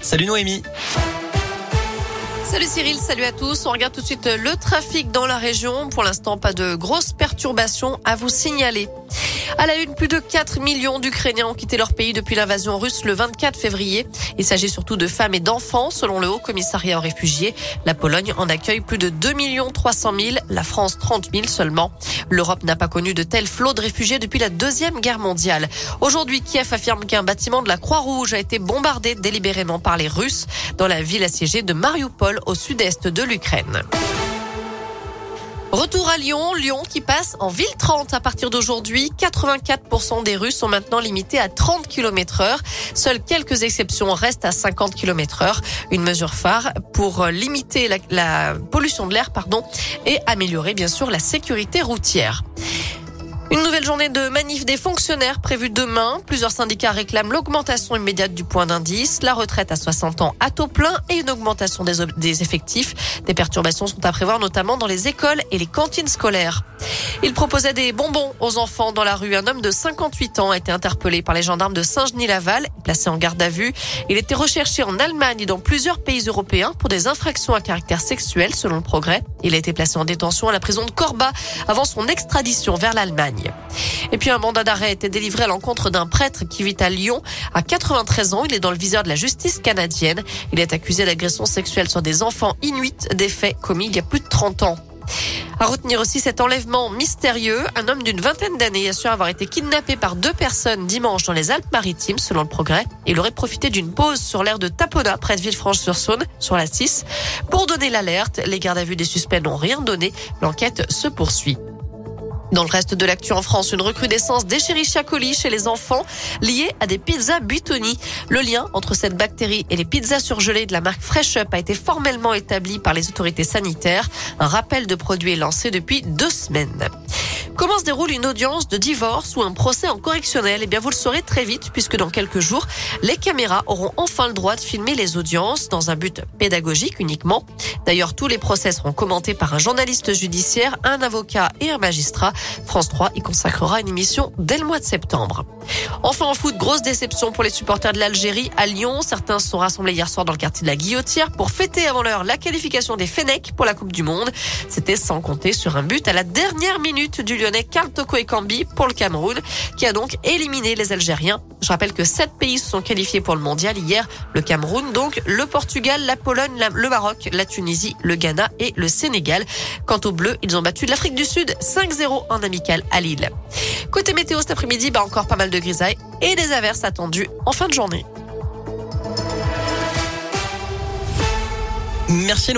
Salut Noémie. Salut Cyril, salut à tous. On regarde tout de suite le trafic dans la région. Pour l'instant, pas de grosses perturbations à vous signaler. À la une, plus de 4 millions d'Ukrainiens ont quitté leur pays depuis l'invasion russe le 24 février. Il s'agit surtout de femmes et d'enfants, selon le Haut Commissariat aux réfugiés. La Pologne en accueille plus de 2 300 000, la France 30 000 seulement. L'Europe n'a pas connu de tels flots de réfugiés depuis la Deuxième Guerre mondiale. Aujourd'hui, Kiev affirme qu'un bâtiment de la Croix-Rouge a été bombardé délibérément par les Russes dans la ville assiégée de Mariupol au sud-est de l'Ukraine. Retour à Lyon, Lyon qui passe en ville 30 à partir d'aujourd'hui. 84% des rues sont maintenant limitées à 30 km heure. Seules quelques exceptions restent à 50 km heure. Une mesure phare pour limiter la, la pollution de l'air, pardon, et améliorer bien sûr la sécurité routière. Une nouvelle journée de manif des fonctionnaires prévue demain. Plusieurs syndicats réclament l'augmentation immédiate du point d'indice, la retraite à 60 ans à taux plein et une augmentation des, effectifs. Des perturbations sont à prévoir notamment dans les écoles et les cantines scolaires. Il proposait des bonbons aux enfants dans la rue. Un homme de 58 ans a été interpellé par les gendarmes de Saint-Genis-Laval, placé en garde à vue. Il était recherché en Allemagne et dans plusieurs pays européens pour des infractions à caractère sexuel, selon le progrès. Il a été placé en détention à la prison de Corba avant son extradition vers l'Allemagne. Et puis un mandat d'arrêt a été délivré à l'encontre d'un prêtre qui vit à Lyon. À 93 ans, il est dans le viseur de la justice canadienne. Il est accusé d'agression sexuelle sur des enfants inuits, des faits commis il y a plus de 30 ans. À retenir aussi cet enlèvement mystérieux. Un homme d'une vingtaine d'années assure avoir été kidnappé par deux personnes dimanche dans les Alpes-Maritimes, selon le progrès. Il aurait profité d'une pause sur l'aire de Tapona, près de Villefranche-sur-Saône, sur la 6. Pour donner l'alerte, les gardes à vue des suspects n'ont rien donné. L'enquête se poursuit. Dans le reste de l'actu en France, une recrudescence d'Escherichia coli chez les enfants liée à des pizzas Buitoni. Le lien entre cette bactérie et les pizzas surgelées de la marque Fresh Up a été formellement établi par les autorités sanitaires. Un rappel de produit est lancé depuis deux semaines. Comment se déroule une audience de divorce ou un procès en correctionnel? Eh bien, vous le saurez très vite puisque dans quelques jours, les caméras auront enfin le droit de filmer les audiences dans un but pédagogique uniquement. D'ailleurs, tous les procès seront commentés par un journaliste judiciaire, un avocat et un magistrat. France 3 y consacrera une émission dès le mois de septembre. Enfin en foot, grosse déception pour les supporters de l'Algérie à Lyon. Certains se sont rassemblés hier soir dans le quartier de la Guillotière pour fêter avant l'heure la qualification des Fenech pour la Coupe du Monde. C'était sans compter sur un but à la dernière minute du Lyonnais Karl Toko Ekambi pour le Cameroun, qui a donc éliminé les Algériens. Je rappelle que sept pays se sont qualifiés pour le mondial hier. Le Cameroun, donc, le Portugal, la Pologne, le Maroc, la Tunisie, le Ghana et le Sénégal. Quant aux Bleus, ils ont battu l'Afrique du Sud 5-0 en amical à Lille. Côté météo cet après-midi, bah encore pas mal de grisailles et des averses attendues en fin de journée. Merci.